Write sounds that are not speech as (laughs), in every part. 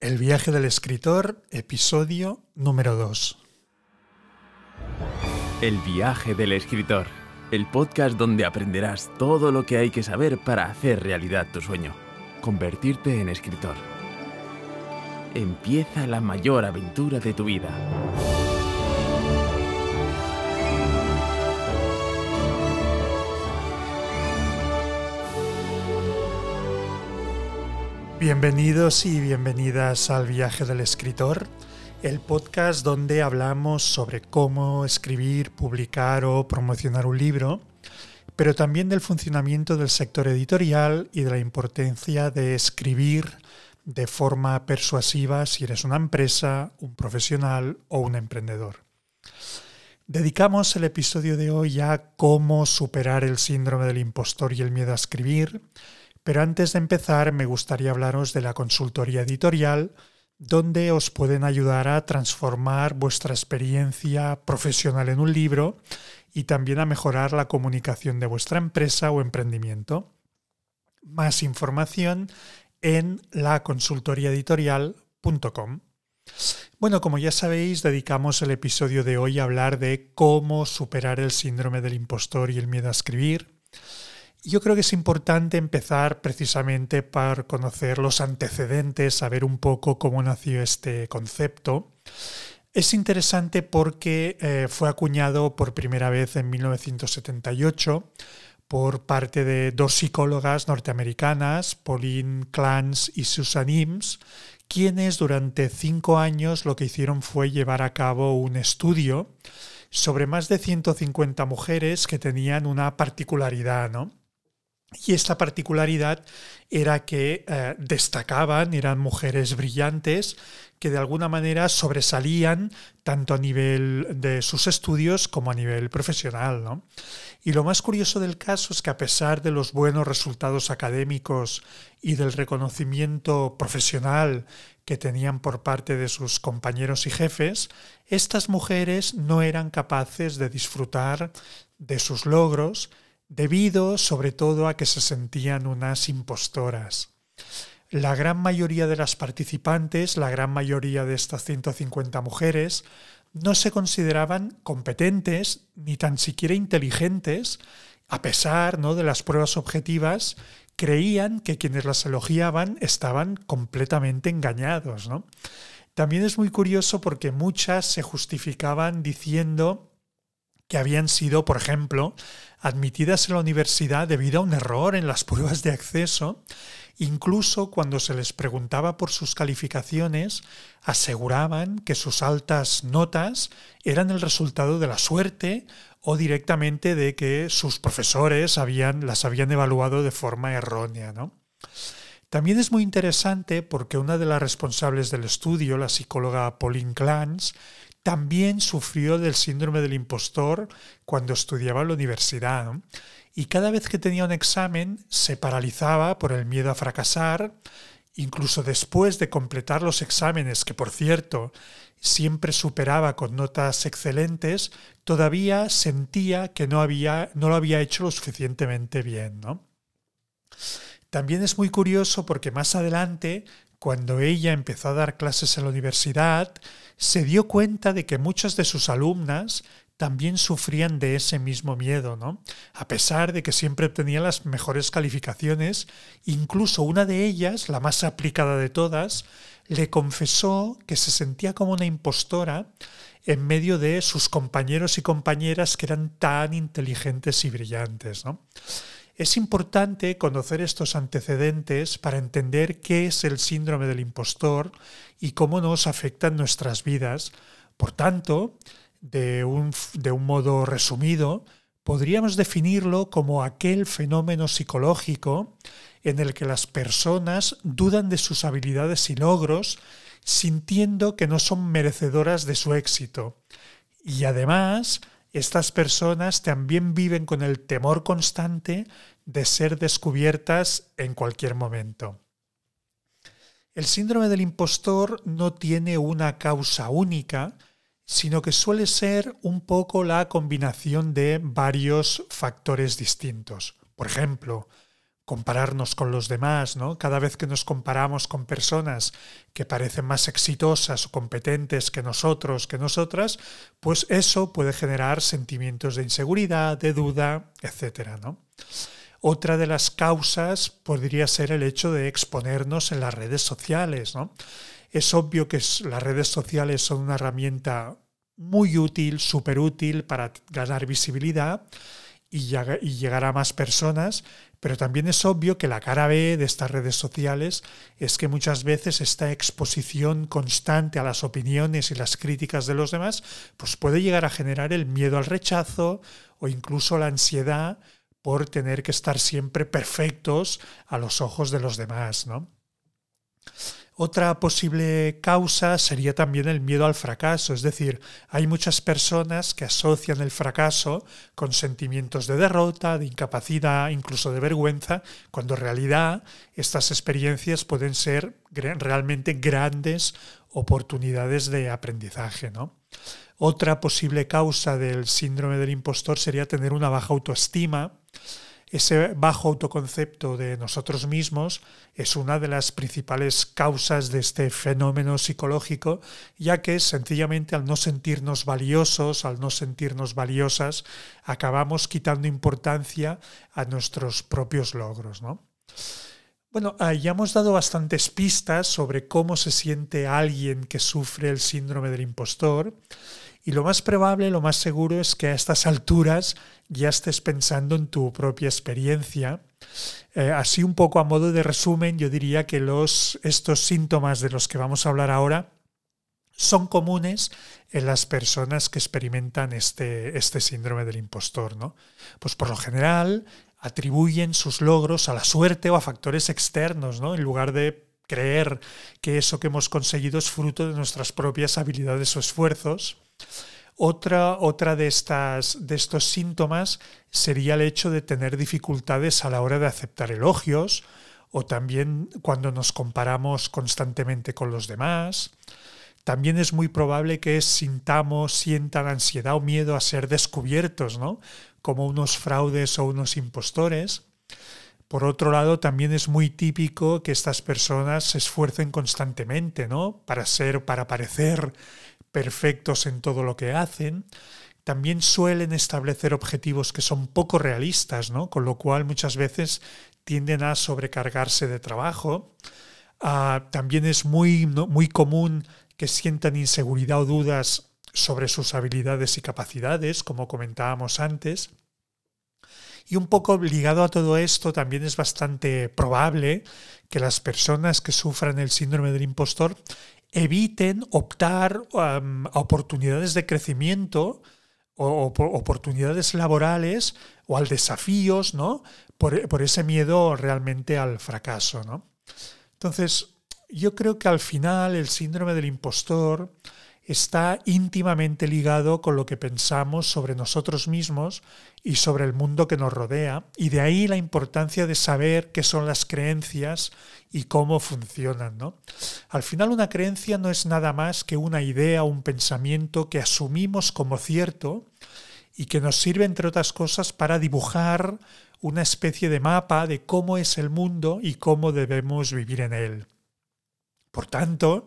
El viaje del escritor, episodio número 2. El viaje del escritor, el podcast donde aprenderás todo lo que hay que saber para hacer realidad tu sueño, convertirte en escritor. Empieza la mayor aventura de tu vida. Bienvenidos y bienvenidas al viaje del escritor, el podcast donde hablamos sobre cómo escribir, publicar o promocionar un libro, pero también del funcionamiento del sector editorial y de la importancia de escribir de forma persuasiva si eres una empresa, un profesional o un emprendedor. Dedicamos el episodio de hoy a cómo superar el síndrome del impostor y el miedo a escribir, pero antes de empezar me gustaría hablaros de la consultoría editorial, donde os pueden ayudar a transformar vuestra experiencia profesional en un libro y también a mejorar la comunicación de vuestra empresa o emprendimiento. Más información en laconsultoriaeditorial.com. Bueno, como ya sabéis, dedicamos el episodio de hoy a hablar de cómo superar el síndrome del impostor y el miedo a escribir. Yo creo que es importante empezar precisamente por conocer los antecedentes, saber un poco cómo nació este concepto. Es interesante porque eh, fue acuñado por primera vez en 1978 por parte de dos psicólogas norteamericanas, Pauline Clance y Susan Ims, quienes durante cinco años lo que hicieron fue llevar a cabo un estudio sobre más de 150 mujeres que tenían una particularidad, ¿no? Y esta particularidad era que eh, destacaban, eran mujeres brillantes que de alguna manera sobresalían tanto a nivel de sus estudios como a nivel profesional. Y lo más curioso del caso es que a pesar de los buenos resultados académicos y del reconocimiento profesional que tenían por parte de sus compañeros y jefes, estas mujeres no eran capaces de disfrutar de sus logros, debido sobre todo a que se sentían unas impostoras. La gran mayoría de las participantes, la gran mayoría de estas 150 mujeres, no se consideraban competentes ni tan siquiera inteligentes, a pesar ¿no? de las pruebas objetivas, creían que quienes las elogiaban estaban completamente engañados. También es muy curioso porque muchas se justificaban diciendo que habían sido, por ejemplo, admitidas en la universidad debido a un error en las pruebas de acceso, incluso cuando se les preguntaba por sus calificaciones, aseguraban que sus altas notas eran el resultado de la suerte o directamente de que sus profesores habían, las habían evaluado de forma errónea. También es muy interesante porque una de las responsables del estudio, la psicóloga Pauline Clance, también sufrió del síndrome del impostor cuando estudiaba en la universidad. Y cada vez que tenía un examen se paralizaba por el miedo a fracasar, incluso después de completar los exámenes, que por cierto siempre superaba con notas excelentes, todavía sentía que no, había, no lo había hecho lo suficientemente bien. También es muy curioso porque más adelante, cuando ella empezó a dar clases en la universidad, se dio cuenta de que muchas de sus alumnas también sufrían de ese mismo miedo, ¿no? A pesar de que siempre obtenían las mejores calificaciones, incluso una de ellas, la más aplicada de todas, le confesó que se sentía como una impostora en medio de sus compañeros y compañeras que eran tan inteligentes y brillantes, ¿no? Es importante conocer estos antecedentes para entender qué es el síndrome del impostor y cómo nos afecta en nuestras vidas. Por tanto, de un, de un modo resumido, podríamos definirlo como aquel fenómeno psicológico en el que las personas dudan de sus habilidades y logros, sintiendo que no son merecedoras de su éxito. Y además, estas personas también viven con el temor constante de ser descubiertas en cualquier momento. El síndrome del impostor no tiene una causa única, sino que suele ser un poco la combinación de varios factores distintos. Por ejemplo, compararnos con los demás, ¿no? Cada vez que nos comparamos con personas que parecen más exitosas o competentes que nosotros, que nosotras, pues eso puede generar sentimientos de inseguridad, de duda, etcétera, ¿no? Otra de las causas podría ser el hecho de exponernos en las redes sociales, ¿no? Es obvio que las redes sociales son una herramienta muy útil, súper útil para ganar visibilidad y, llegar a más personas, pero también es obvio que la cara B de estas redes sociales es que muchas veces esta exposición constante a las opiniones y las críticas de los demás pues puede llegar a generar el miedo al rechazo o incluso la ansiedad por tener que estar siempre perfectos a los ojos de los demás, ¿no? Otra posible causa sería también el miedo al fracaso, es decir, hay muchas personas que asocian el fracaso con sentimientos de derrota, de incapacidad, incluso de vergüenza, cuando en realidad estas experiencias pueden ser realmente grandes oportunidades de aprendizaje. ¿no? Otra posible causa del síndrome del impostor sería tener una baja autoestima ese bajo autoconcepto de nosotros mismos es una de las principales causas de este fenómeno psicológico, ya que sencillamente al no sentirnos valiosos, al no sentirnos valiosas, acabamos quitando importancia a nuestros propios logros. ¿no? Bueno, ah, ya hemos dado bastantes pistas sobre cómo se siente alguien que sufre el síndrome del impostor. Y lo más probable, lo más seguro es que a estas alturas ya estés pensando en tu propia experiencia. Eh, así un poco a modo de resumen, yo diría que los, estos síntomas de los que vamos a hablar ahora son comunes en las personas que experimentan este, este síndrome del impostor. ¿no? Pues por lo general atribuyen sus logros a la suerte o a factores externos, ¿no? en lugar de creer que eso que hemos conseguido es fruto de nuestras propias habilidades o esfuerzos. Otra, otra de, estas, de estos síntomas sería el hecho de tener dificultades a la hora de aceptar elogios o también cuando nos comparamos constantemente con los demás. También es muy probable que sintamos, sientan ansiedad o miedo a ser descubiertos, ¿no? Como unos fraudes o unos impostores. Por otro lado, también es muy típico que estas personas se esfuercen constantemente, ¿no? Para ser, para parecer perfectos en todo lo que hacen, también suelen establecer objetivos que son poco realistas, ¿no? con lo cual muchas veces tienden a sobrecargarse de trabajo. Ah, también es muy, muy común que sientan inseguridad o dudas sobre sus habilidades y capacidades, como comentábamos antes. Y un poco ligado a todo esto, también es bastante probable que las personas que sufran el síndrome del impostor eviten optar a oportunidades de crecimiento o, oportunidades laborales o al desafíos, ¿no? Por, ese miedo realmente al fracaso, ¿no? Entonces, yo creo que al final el síndrome del impostor está íntimamente ligado con lo que pensamos sobre nosotros mismos y sobre el mundo que nos rodea, y de ahí la importancia de saber qué son las creencias y cómo funcionan. ¿no? Al final una creencia no es nada más que una idea o un pensamiento que asumimos como cierto y que nos sirve, entre otras cosas, para dibujar una especie de mapa de cómo es el mundo y cómo debemos vivir en él. Por tanto,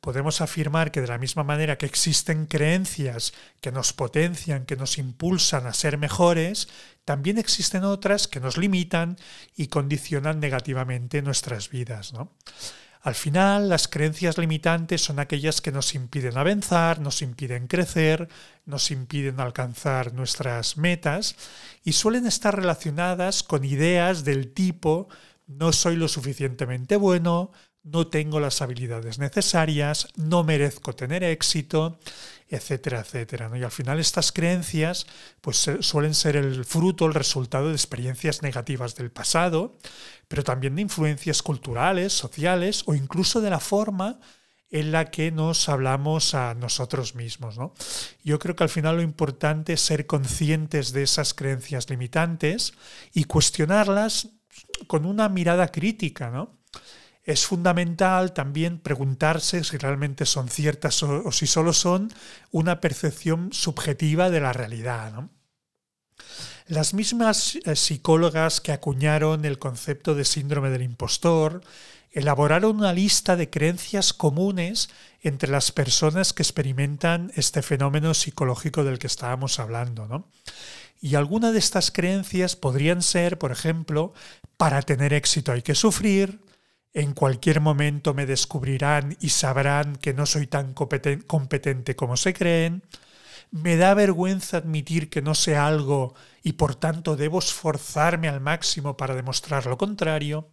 podemos afirmar que de la misma manera que existen creencias que nos potencian, que nos impulsan a ser mejores, también existen otras que nos limitan y condicionan negativamente nuestras vidas. Al final, las creencias limitantes son aquellas que nos impiden avanzar, nos impiden crecer, nos impiden alcanzar nuestras metas y suelen estar relacionadas con ideas del tipo no soy lo suficientemente bueno, no tengo las habilidades necesarias, no merezco tener éxito, etcétera, etcétera. Y al final estas creencias pues, suelen ser el fruto, el resultado de experiencias negativas del pasado, pero también de influencias culturales, sociales o incluso de la forma en la que nos hablamos a nosotros mismos. Yo creo que al final lo importante es ser conscientes de esas creencias limitantes y cuestionarlas con una mirada crítica, ¿no? Es fundamental también preguntarse si realmente son ciertas o, si solo son una percepción subjetiva de la realidad. Las mismas eh, psicólogas que acuñaron el concepto de síndrome del impostor elaboraron una lista de creencias comunes entre las personas que experimentan este fenómeno psicológico del que estábamos hablando. Y algunas de estas creencias podrían ser, por ejemplo, para tener éxito hay que sufrir, en cualquier momento me descubrirán y sabrán que no soy tan competente como se creen, me da vergüenza admitir que no sé algo y por tanto debo esforzarme al máximo para demostrar lo contrario,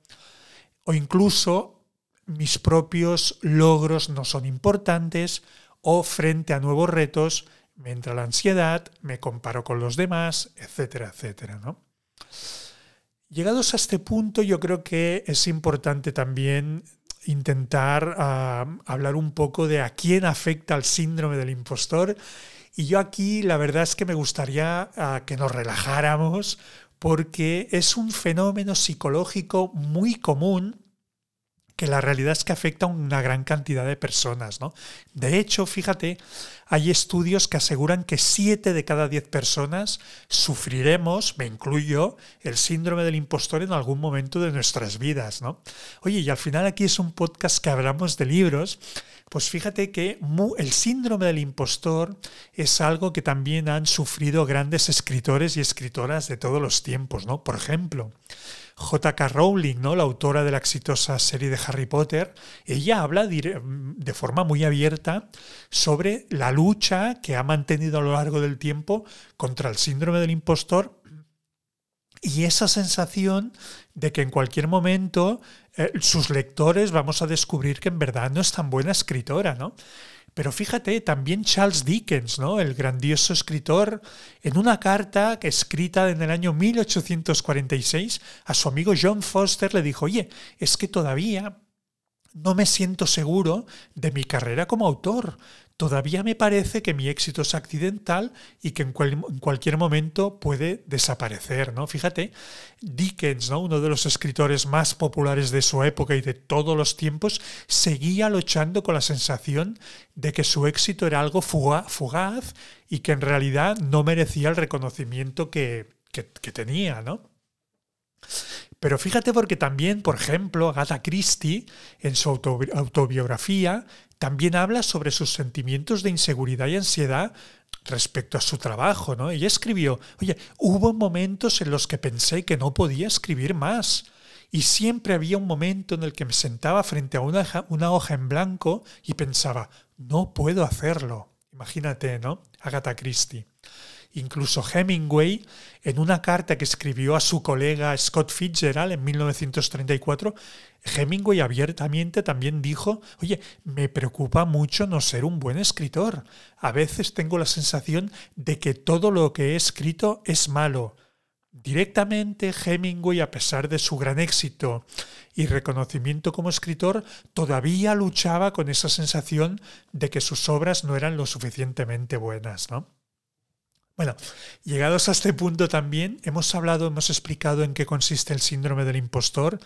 o incluso mis propios logros no son importantes o frente a nuevos retos me entra la ansiedad, me comparo con los demás, etcétera, etcétera. ¿no? Llegados a este punto, yo creo que es importante también intentar ah, hablar un poco de a quién afecta el síndrome del impostor. Y yo aquí la verdad es que me gustaría ah, que nos relajáramos porque es un fenómeno psicológico muy común que la realidad es que afecta a una gran cantidad de personas. ¿no? De hecho, fíjate, hay estudios que aseguran que 7 de cada 10 personas sufriremos, me incluyo, el síndrome del impostor en algún momento de nuestras vidas. ¿no? Oye, y al final aquí es un podcast que hablamos de libros. Pues fíjate que el síndrome del impostor es algo que también han sufrido grandes escritores y escritoras de todos los tiempos, ¿no? Por ejemplo, J.K. Rowling, ¿no? la autora de la exitosa serie de Harry Potter, ella habla de forma muy abierta sobre la lucha que ha mantenido a lo largo del tiempo contra el síndrome del impostor y esa sensación de que en cualquier momento eh, sus lectores vamos a descubrir que en verdad no es tan buena escritora, ¿no? Pero fíjate, también Charles Dickens, ¿no? el grandioso escritor, en una carta escrita en el año 1846 a su amigo John Foster le dijo, oye, es que todavía no me siento seguro de mi carrera como autor. Todavía me parece que mi éxito es accidental y que en, cualquier momento puede desaparecer, ¿no? Fíjate, Dickens, ¿no? uno de los escritores más populares de su época y de todos los tiempos, seguía luchando con la sensación de que su éxito era algo fugaz y que en realidad no merecía el reconocimiento que, que, que tenía, ¿no? Pero fíjate porque también, por ejemplo, Agatha Christie, en su autobiografía, también habla sobre sus sentimientos de inseguridad y ansiedad respecto a su trabajo, ¿no? Ella escribió, oye, hubo momentos en los que pensé que no podía escribir más. Y siempre había un momento en el que me sentaba frente a una, una hoja en blanco y pensaba, no puedo hacerlo. Imagínate, ¿no? Agatha Christie. Incluso Hemingway, en una carta que escribió a su colega Scott Fitzgerald en 1934, Hemingway abiertamente también dijo, oye, me preocupa mucho no ser un buen escritor. A veces tengo la sensación de que todo lo que he escrito es malo. Directamente Hemingway, a pesar de su gran éxito y reconocimiento como escritor, todavía luchaba con esa sensación de que sus obras no eran lo suficientemente buenas, ¿no? Bueno, llegados a este punto también, hemos hablado, hemos explicado en qué consiste el síndrome del impostor.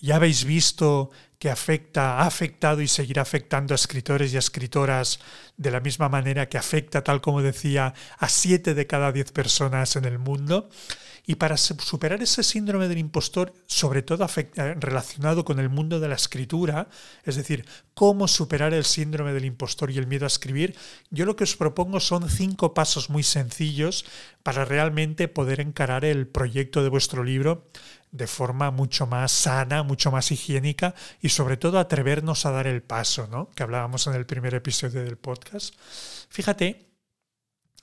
Ya habéis visto que afecta, ha afectado y seguirá afectando a escritores y a escritoras de la misma manera que afecta, tal como decía, a siete de cada diez personas en el mundo. Y para superar ese síndrome del impostor, sobre todo eh, relacionado con el mundo de la escritura, es decir, cómo superar el síndrome del impostor y el miedo a escribir, yo lo que os propongo son cinco pasos muy sencillos para realmente poder encarar el proyecto de vuestro libro de forma mucho más sana, mucho más higiénica y sobre todo atrevernos a dar el paso, ¿no? Que hablábamos en el primer episodio del podcast. Fíjate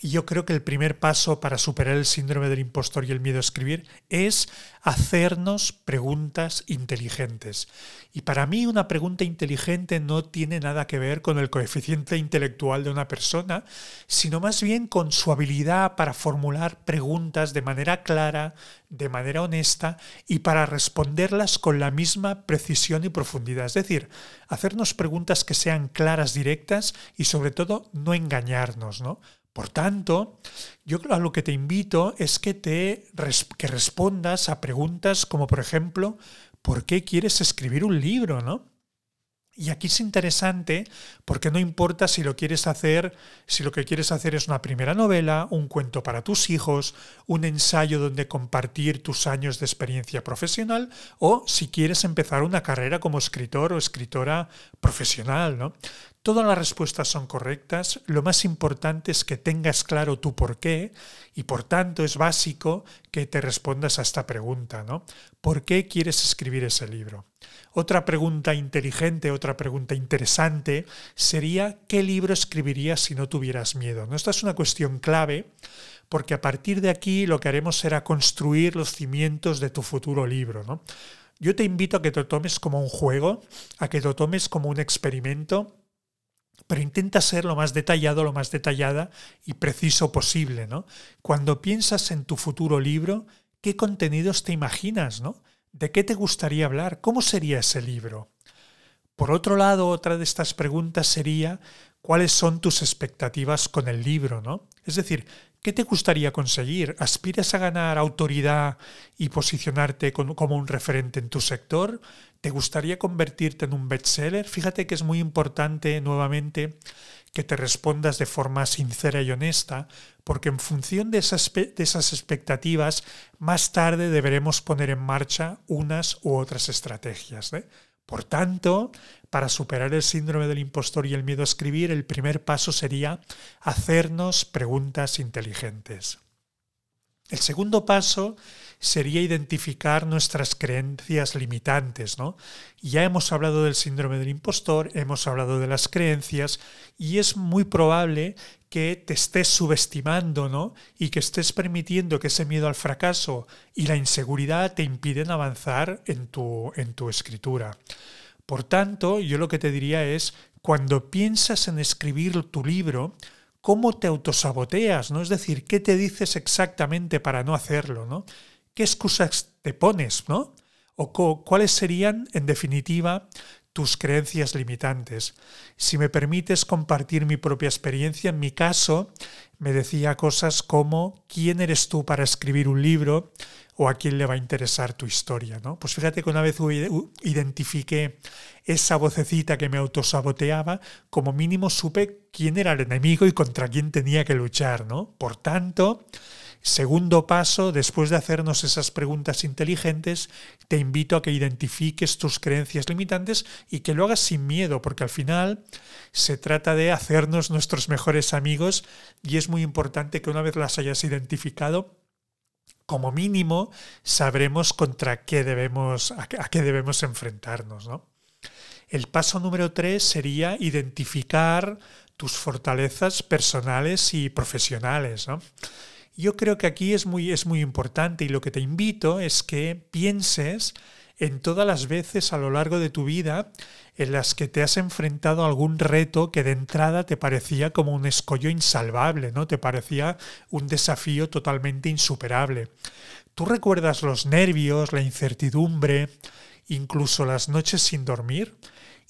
y yo creo que el primer paso para superar el síndrome del impostor y el miedo a escribir es hacernos preguntas inteligentes. Y para mí una pregunta inteligente no tiene nada que ver con el coeficiente intelectual de una persona, sino más bien con su habilidad para formular preguntas de manera clara, de manera honesta y para responderlas con la misma precisión y profundidad. Es decir, hacernos preguntas que sean claras, directas y sobre todo no engañarnos, ¿no? Por tanto, yo a lo que te invito es que te que respondas a preguntas como por ejemplo, ¿por qué quieres escribir un libro, no? Y aquí es interesante porque no importa si lo quieres hacer, si lo que quieres hacer es una primera novela, un cuento para tus hijos, un ensayo donde compartir tus años de experiencia profesional o si quieres empezar una carrera como escritor o escritora profesional, ¿no? Todas las respuestas son correctas, lo más importante es que tengas claro tu por qué y por tanto es básico que te respondas a esta pregunta, ¿no? ¿Por qué quieres escribir ese libro? Otra pregunta inteligente, otra pregunta interesante sería ¿qué libro escribirías si no tuvieras miedo? ¿No? Esta es una cuestión clave porque a partir de aquí lo que haremos será construir los cimientos de tu futuro libro. Yo te invito a que te lo tomes como un juego, a que te lo tomes como un experimento pero intenta ser lo más detallado, lo más detallada y preciso posible, ¿no? Cuando piensas en tu futuro libro, ¿qué contenidos te imaginas, ¿no? ¿De qué te gustaría hablar? ¿Cómo sería ese libro? Por otro lado, otra de estas preguntas sería cuáles son tus expectativas con el libro, ¿no? Es decir, ¿qué te gustaría conseguir? ¿Aspiras a ganar autoridad y posicionarte como un referente en tu sector? ¿Te gustaría convertirte en un bestseller? Fíjate que es muy importante nuevamente que te respondas de forma sincera y honesta, porque en función de esas, expectativas, más tarde deberemos poner en marcha unas u otras estrategias. ¿eh? Por tanto, para superar el síndrome del impostor y el miedo a escribir, el primer paso sería hacernos preguntas inteligentes. El segundo paso sería identificar nuestras creencias limitantes, ¿no? Ya hemos hablado del síndrome del impostor, hemos hablado de las creencias y es muy probable que te estés subestimando, ¿no? Y que estés permitiendo que ese miedo al fracaso y la inseguridad te impiden avanzar en tu, en tu escritura. Por tanto, yo lo que te diría es, cuando piensas en escribir tu libro, cómo te autosaboteas, ¿no? Es decir, qué te dices exactamente para no hacerlo, ¿no? ¿Qué excusas te pones, ¿no? O cuáles serían, en definitiva, tus creencias limitantes. Si me permites compartir mi propia experiencia, en mi caso me decía cosas como ¿quién eres tú para escribir un libro? o a quién le va a interesar tu historia, ¿no? Pues fíjate que una vez identifiqué esa vocecita que me autosaboteaba, como mínimo supe quién era el enemigo y contra quién tenía que luchar, ¿no? Por tanto, segundo paso, después de hacernos esas preguntas inteligentes, te invito a que identifiques tus creencias limitantes y que lo hagas sin miedo, porque al final se trata de hacernos nuestros mejores amigos y es muy importante que una vez las hayas identificado, como mínimo sabremos contra qué debemos, a qué debemos enfrentarnos. El paso número tres sería identificar tus fortalezas personales y profesionales. Yo creo que aquí es muy, es muy importante y lo que te invito es que pienses en todas las veces a lo largo de tu vida en las que te has enfrentado a algún reto que de entrada te parecía como un escollo insalvable, ¿no? Te parecía un desafío totalmente insuperable. ¿Tú recuerdas los nervios, la incertidumbre, incluso las noches sin dormir?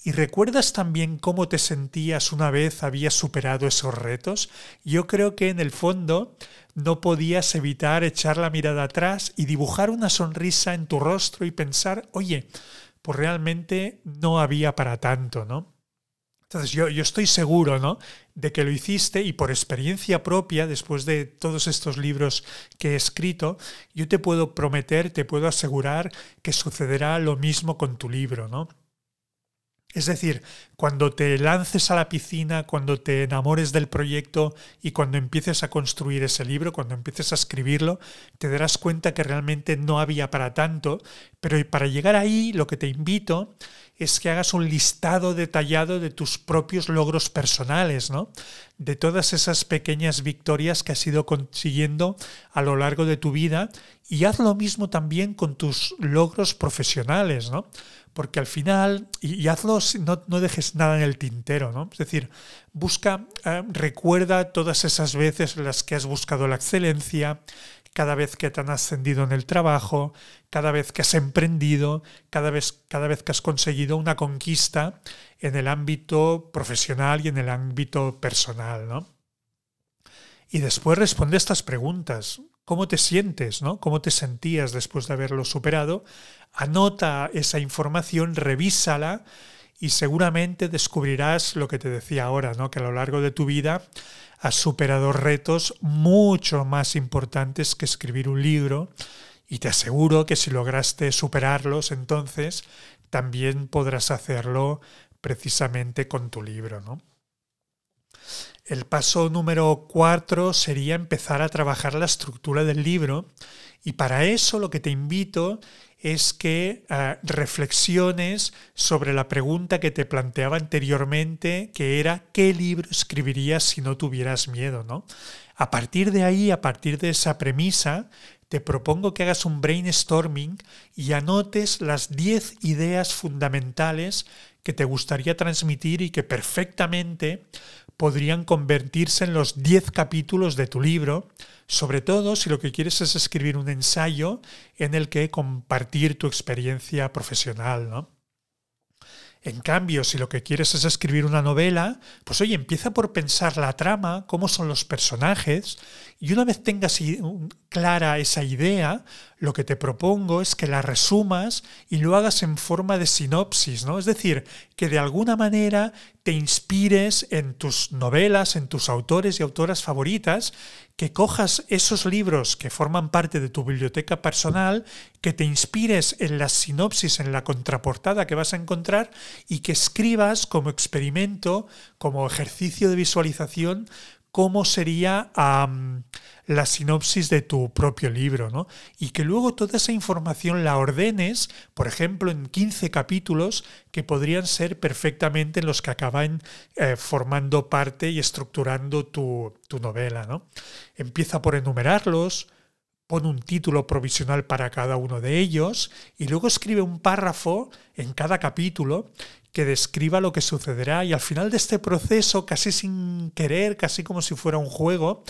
¿Y recuerdas también cómo te sentías una vez habías superado esos retos? Yo creo que en el fondo no podías evitar echar la mirada atrás y dibujar una sonrisa en tu rostro y pensar, oye, pues realmente no había para tanto, ¿no? Entonces yo, yo, estoy seguro ¿no? de que lo hiciste y por experiencia propia, después de todos estos libros que he escrito, yo te puedo prometer, te puedo asegurar que sucederá lo mismo con tu libro. ¿no? Es decir, cuando te lances a la piscina, cuando te enamores del proyecto y cuando empieces a construir ese libro, cuando empieces a escribirlo, te darás cuenta que realmente no había para tanto, pero para llegar ahí lo que te invito es que hagas un listado detallado de tus propios logros personales, ¿no? De todas esas pequeñas victorias que has ido consiguiendo a lo largo de tu vida y haz lo mismo también con tus logros profesionales, ¿no? Porque al final, y, hazlo, no, no, dejes nada en el tintero, ¿no? Es decir, busca, eh, recuerda todas esas veces en las que has buscado la excelencia, cada vez que te han ascendido en el trabajo, cada vez que has emprendido, cada vez, cada vez que has conseguido una conquista en el ámbito profesional y en el ámbito personal, ¿no? Y después responde estas preguntas. ¿Cómo te sientes? ¿no? ¿Cómo te sentías después de haberlo superado? Anota esa información, revísala y seguramente descubrirás lo que te decía ahora, ¿no? que a lo largo de tu vida has superado retos mucho más importantes que escribir un libro y te aseguro que si lograste superarlos entonces también podrás hacerlo precisamente con tu libro. ¿no? El paso número cuatro sería empezar a trabajar la estructura del libro y para eso lo que te invito es que eh, reflexiones sobre la pregunta que te planteaba anteriormente, que era ¿qué libro escribirías si no tuvieras miedo? ¿no? A partir de ahí, a partir de esa premisa, te propongo que hagas un brainstorming y anotes las 10 ideas fundamentales que te gustaría transmitir y que perfectamente podrían convertirse en los 10 capítulos de tu libro, sobre todo si lo que quieres es escribir un ensayo en el que compartir tu experiencia profesional, ¿no? En cambio, si lo que quieres es escribir una novela, pues oye, empieza por pensar la trama, cómo son los personajes, y una vez tengas clara esa idea, lo que te propongo es que la resumas y lo hagas en forma de sinopsis, ¿no? Es decir, que de alguna manera te inspires en tus novelas, en tus autores y autoras favoritas, que cojas esos libros que forman parte de tu biblioteca personal, que te inspires en la sinopsis, en la contraportada que vas a encontrar y que escribas como experimento, como ejercicio de visualización, cómo sería la sinopsis de tu propio libro, ¿no? Y que luego toda esa información la ordenes, por ejemplo, en 15 capítulos que podrían ser perfectamente los que acaban eh, formando parte y estructurando tu, tu novela, ¿no? Empieza por enumerarlos, pon un título provisional para cada uno de ellos y luego escribe un párrafo en cada capítulo que describa lo que sucederá y al final de este proceso, casi sin querer, casi como si fuera un juego,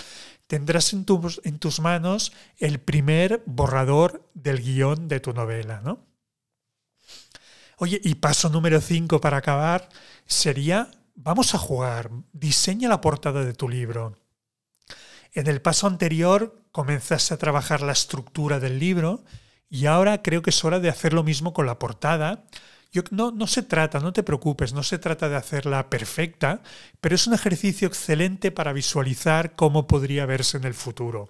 tendrás en, en tus manos el primer borrador del guion de tu novela, ¿no? Oye, y paso número 5 para acabar sería, vamos a jugar, diseña la portada de tu libro. En el paso anterior comenzaste a trabajar la estructura del libro y ahora creo que es hora de hacer lo mismo con la portada, no, no se trata, no te preocupes, no se trata de hacerla perfecta, pero es un ejercicio excelente para visualizar cómo podría verse en el futuro.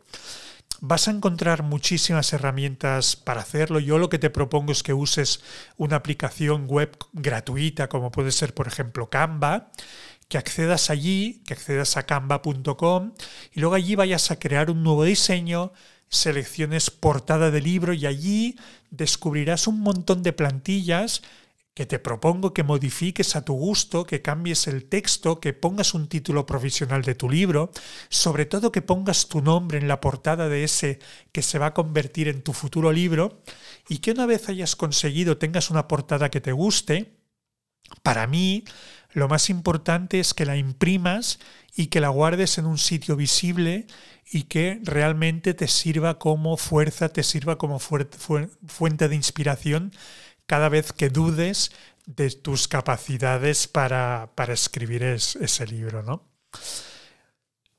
Vas a encontrar muchísimas herramientas para hacerlo. Yo lo que te propongo es que uses una aplicación web gratuita, como puede ser, por ejemplo, Canva, que accedas allí, que accedas a canva.com y luego allí vayas a crear un nuevo diseño, selecciones portada de libro y allí descubrirás un montón de plantillas que te propongo que modifiques a tu gusto, que cambies el texto, que pongas un título provisional de tu libro, sobre todo que pongas tu nombre en la portada de ese que se va a convertir en tu futuro libro y que una vez hayas conseguido tengas una portada que te guste, para mí lo más importante es que la imprimas y que la guardes en un sitio visible y que realmente te sirva como fuerza, te sirva como fuente de inspiración cada vez que dudes de tus capacidades para, escribir ese libro, ¿no?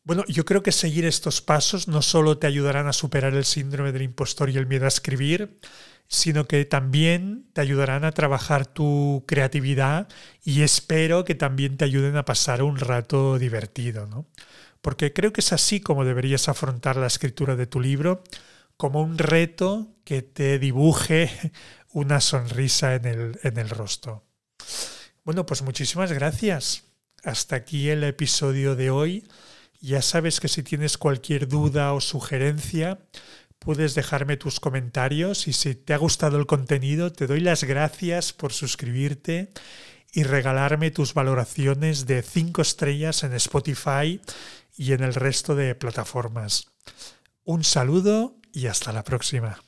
Bueno, yo creo que seguir estos pasos no solo te ayudarán a superar el síndrome del impostor y el miedo a escribir, sino que también te ayudarán a trabajar tu creatividad y espero que también te ayuden a pasar un rato divertido, ¿no? Porque creo que es así como deberías afrontar la escritura de tu libro, como un reto que te dibuje (laughs) una sonrisa en el, en el rostro. Bueno, pues muchísimas gracias. Hasta aquí el episodio de hoy. Ya sabes que si tienes cualquier duda o sugerencia, puedes dejarme tus comentarios y si te ha gustado el contenido, te doy las gracias por suscribirte y regalarme tus valoraciones de 5 estrellas en Spotify y en el resto de plataformas. Un saludo y hasta la próxima.